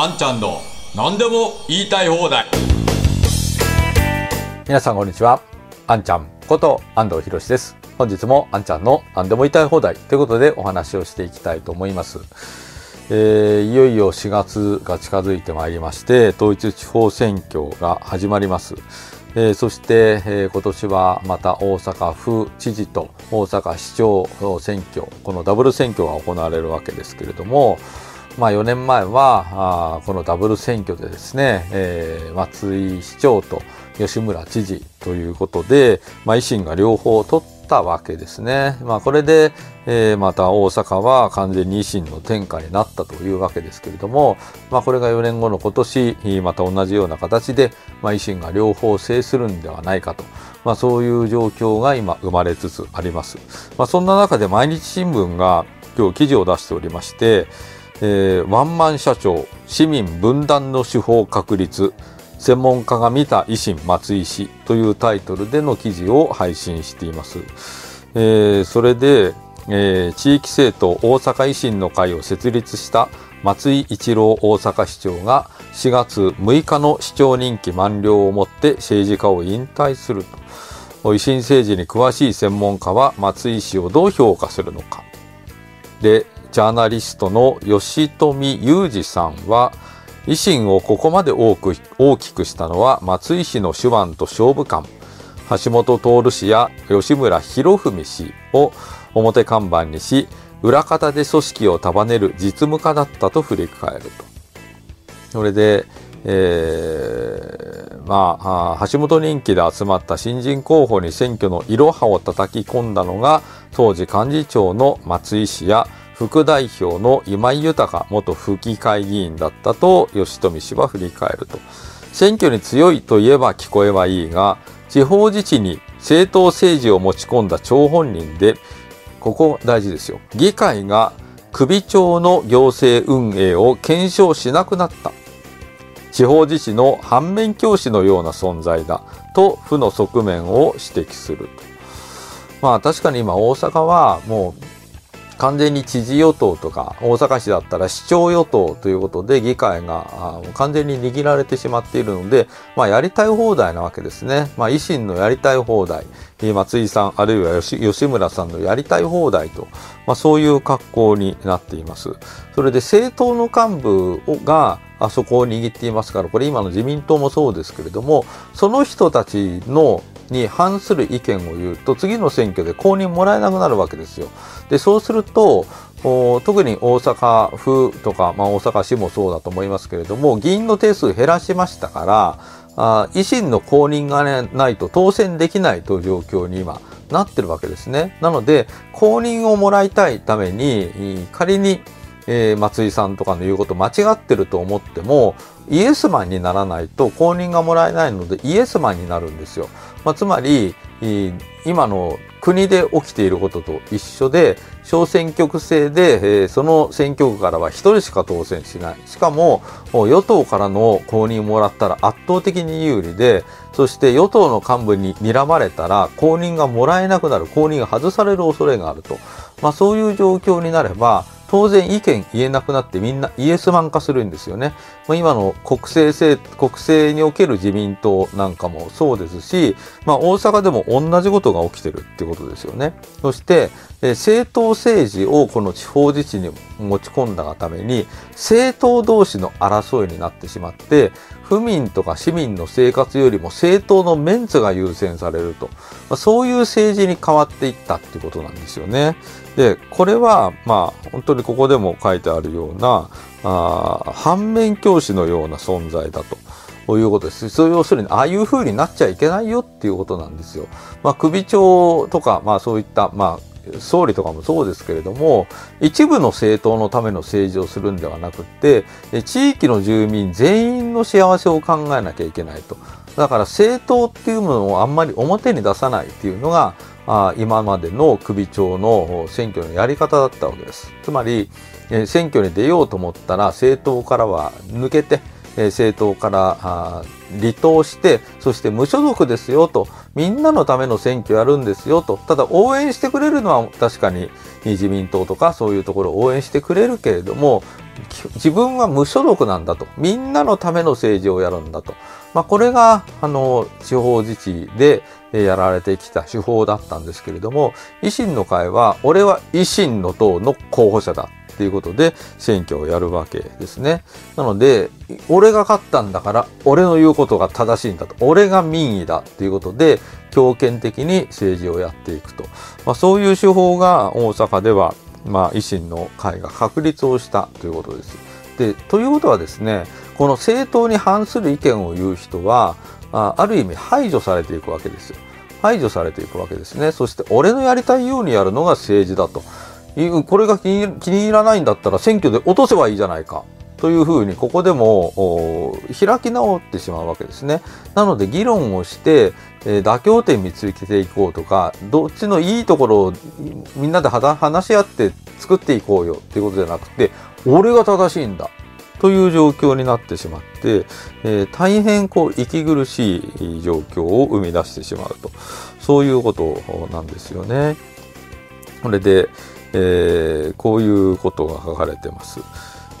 あんちゃんの何でも言いたい放題皆さんこんにちは。あんちゃんこと安藤博です。本日もあんちゃんの何でも言いたい放題ということでお話をしていきたいと思います。えーいよいよ4月が近づいてまいりまして、統一地方選挙が始まります。えーそして、えー今年はまた大阪府知事と大阪市長選挙、このダブル選挙が行われるわけですけれども、まあ4年前は、あこのダブル選挙でですね、えー松井市長と吉村知事ということで、まあ維新が両方取ったわけですね。まあこれで、えーまた大阪は完全に維新の天下になったというわけですけれども、まあこれが4年後の今年、また同じような形で、まあ維新が両方制するんではないかと。まあそういう状況が今生まれつつあります。まあそんな中で毎日新聞が今日記事を出しておりまして、えーワンマン社長市民分断の手法確立専門家が見た維新松井氏というタイトルでの記事を配信しています。えーそれで、えー地域政党大阪維新の会を設立した松井一郎大阪市長が4月6日の市長任期満了をもって政治家を引退すると。維新政治に詳しい専門家は松井氏をどう評価するのか。で、ジャーナリストの吉富裕二さんは、維新をここまで多く大きくしたのは松井氏の手腕と勝負感、橋本徹氏や吉村博文氏を表看板にし、裏方で組織を束ねる実務家だったと振り返ると。それで、えーまあ、橋本人気で集まった新人候補に選挙のいろはを叩き込んだのが、当時幹事長の松井氏や副代表の今井豊元府議会議員だったと吉富氏は振り返ると。選挙に強いといえば聞こえはいいが、地方自治に政党政治を持ち込んだ張本人で、ここ大事ですよ。議会が首長の行政運営を検証しなくなった。地方自治の反面教師のような存在だと負の側面を指摘すると。まあ確かに今大阪はもう完全に知事与党とか大阪市だったら市長与党ということで議会が完全に握られてしまっているので、まあやりたい放題なわけですね。まあ維新のやりたい放題、松井さんあるいは吉村さんのやりたい放題と、まあそういう格好になっています。それで政党の幹部があそこを握っていますから、これ今の自民党もそうですけれども、その人たちのに反する意見を言うと、次の選挙で公認もらえなくなるわけですよ。で、そうすると、お特に大阪府とか、まあ大阪市もそうだと思いますけれども、議員の定数減らしましたから、あ維新の公認が、ね、ないと当選できないという状況に今なってるわけですね。なので、公認をもらいたいために、仮に、えー松井さんとかの言うこと間違ってると思っても、イエスマンにならないと公認がもらえないので、イエスマンになるんですよ。まあ、つまり、今の国で起きていることと一緒で、小選挙区制で、その選挙区からは一人しか当選しない。しかも、与党からの公認をもらったら圧倒的に有利で、そして与党の幹部に睨まれたら公認がもらえなくなる、公認が外される恐れがあると。まあそういう状況になれば、当然意見言えなくなってみんなイエスマン化するんですよね。まあ、今の国政政、国政における自民党なんかもそうですし、まあ大阪でも同じことが起きてるってことですよね。そして、え政党政治をこの地方自治に持ち込んだがために、政党同士の争いになってしまって、府民とか市民の生活よりも政党のメンツが優先されると。まあ、そういう政治に変わっていったっていうことなんですよね。で、これは、まあ、本当にここでも書いてあるような、あ反面教師のような存在だと。こういうことです。そう要するに、ああいう風になっちゃいけないよっていうことなんですよ。まあ、首長とか、まあそういった、まあ、総理とかもそうですけれども、一部の政党のための政治をするんではなくって、地域の住民全員の幸せを考えなきゃいけないと。だから政党っていうものをあんまり表に出さないっていうのが、あ今までの首長の選挙のやり方だったわけです。つまり、選挙に出ようと思ったら政党からは抜けて、え政党から離党して、そして無所属ですよと、みんなのための選挙やるんですよと、ただ応援してくれるのは確かに自民党とかそういうところを応援してくれるけれども、自分は無所属なんだと。みんなのための政治をやるんだと。まあ、これが、あの、地方自治でやられてきた手法だったんですけれども、維新の会は、俺は維新の党の候補者だっていうことで選挙をやるわけですね。なので、俺が勝ったんだから、俺の言うことが正しいんだと。俺が民意だっていうことで、強権的に政治をやっていくと。まあ、そういう手法が大阪では、まあ、維新の会が確立をしたということです。で、ということはですね、この政党に反する意見を言う人は、あある意味排除されていくわけですよ。排除されていくわけですね。そして、俺のやりたいようにやるのが政治だと。これが気に気に入らないんだったら選挙で落とせばいいじゃないか。というふうにここでも開き直ってしまうわけですね。なので議論をして、えー、妥協点見つけていこうとかどっちのいいところをみんなで話し合って作っていこうよっていうことじゃなくて俺が正しいんだという状況になってしまって、えー、大変こう息苦しい状況を生み出してしまうとそういうことなんですよね。これで、えー、こういうことが書かれてます。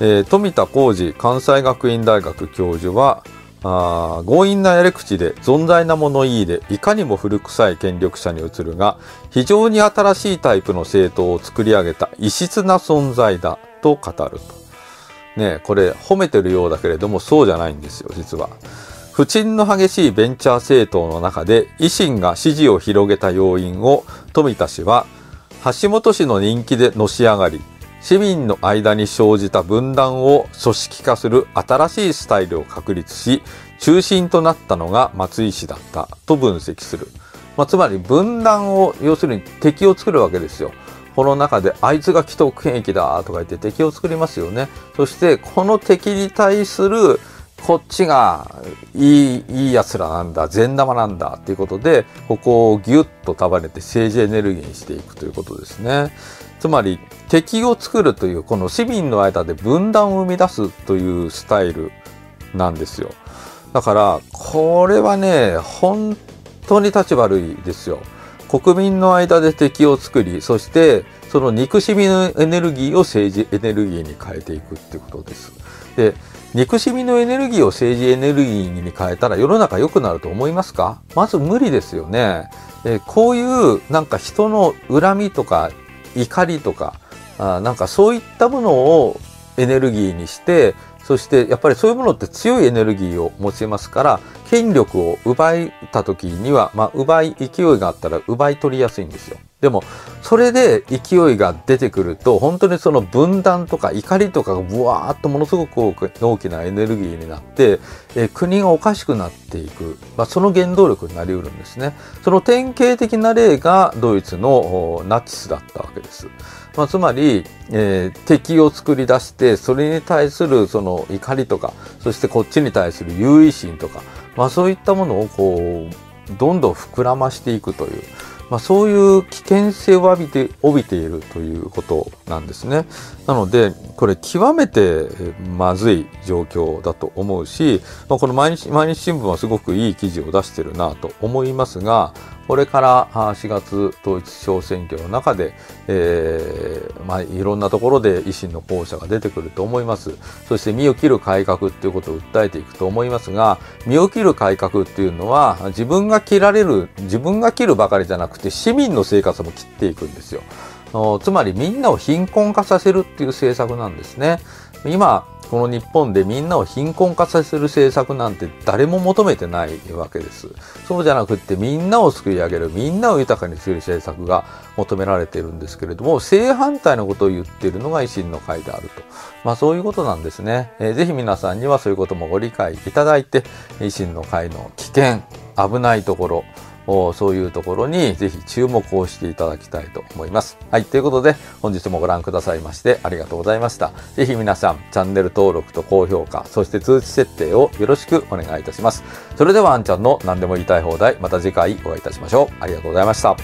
えー、富田浩二関西学院大学教授はあ強引なやり口で存在な物言いでいかにも古臭い権力者に移るが非常に新しいタイプの政党を作り上げた異質な存在だと語ると。ねこれ褒めてるようだけれどもそうじゃないんですよ実は。不沈の激しいベンチャー政党の中で維新が支持を広げた要因を富田氏は橋本氏の人気でのし上がり市民の間に生じた分断を組織化する新しいスタイルを確立し中心となったのが松井氏だったと分析する、まあ、つまり分断を要するに敵を作るわけですよ。この中であいつが既得権益だとか言って敵を作りますよね。そしてこの敵に対するこっちがいいいい奴らなんだ善玉なんだっていうことでここをギュッと束ねて政治エネルギーにしていくということですね。つまり敵を作るというこの市民の間で分断を生み出すというスタイルなんですよ。だからこれはね本当に立ち悪いですよ。国民の間で敵を作りそしてその憎しみのエネルギーを政治エネルギーに変えていくっていうことです。で憎しみのエネルギーを政治エネルギーに変えたら世の中良くなると思いますか？まず無理ですよね。えこういうなんか人の恨みとか怒りとかあなんかそういったものをエネルギーにしてそしてやっぱりそういうものって強いエネルギーを持ちますから権力を奪った時には、まあ、奪い勢いがあったら奪い取りやすいんですよ。でもそれで勢いが出てくると本当にその分断とか怒りとかがブワーッとものすごく大きなエネルギーになって、え国がおかしくなっていく、まあ、その原動力になりうるんですね。その典型的な例がドイツのナチスだったわけです。まあ、つまり、えー、敵を作り出してそれに対するその怒りとかそしてこっちに対する優位心とか、まあ、そういったものをこうどんどん膨らましていくという。まあ、そういう危険性を帯びて帯びているということなんですね。なのでこれ極めてまずい状況だと思うし、まあ、この毎日毎日新聞はすごくいい記事を出してるなと思いますがこれから4月統一地方選挙の中で、えーまあ、いろんなところで維新の候補者が出てくると思います。そして身を切る改革っていうことを訴えていくと思いますが身を切る改革っていうのは自分が切られる自分が切るばかりじゃなくて市民の生活も切っていくんですよ。つまりみんなを貧困化させるっていう政策なんですね。今この日本でみんなを貧困化させる政策なんて誰も求めてないわけです。そうじゃなくってみんなを救い上げる、みんなを豊かにする政策が求められているんですけれども、正反対のことを言っているのが維新の会であると。まあそういうことなんですね。えー、ぜひ皆さんにはそういうこともご理解いただいて、維新の会の危険、危ないところ、そういうところにぜひ注目をしていただきたいと思います。はい、ということで本日もご覧くださいましてありがとうございました。ぜひ皆さんチャンネル登録と高評価、そして通知設定をよろしくお願いいたします。それではあんちゃんの何でも言いたい放題、また次回お会いいたしましょう。ありがとうございました。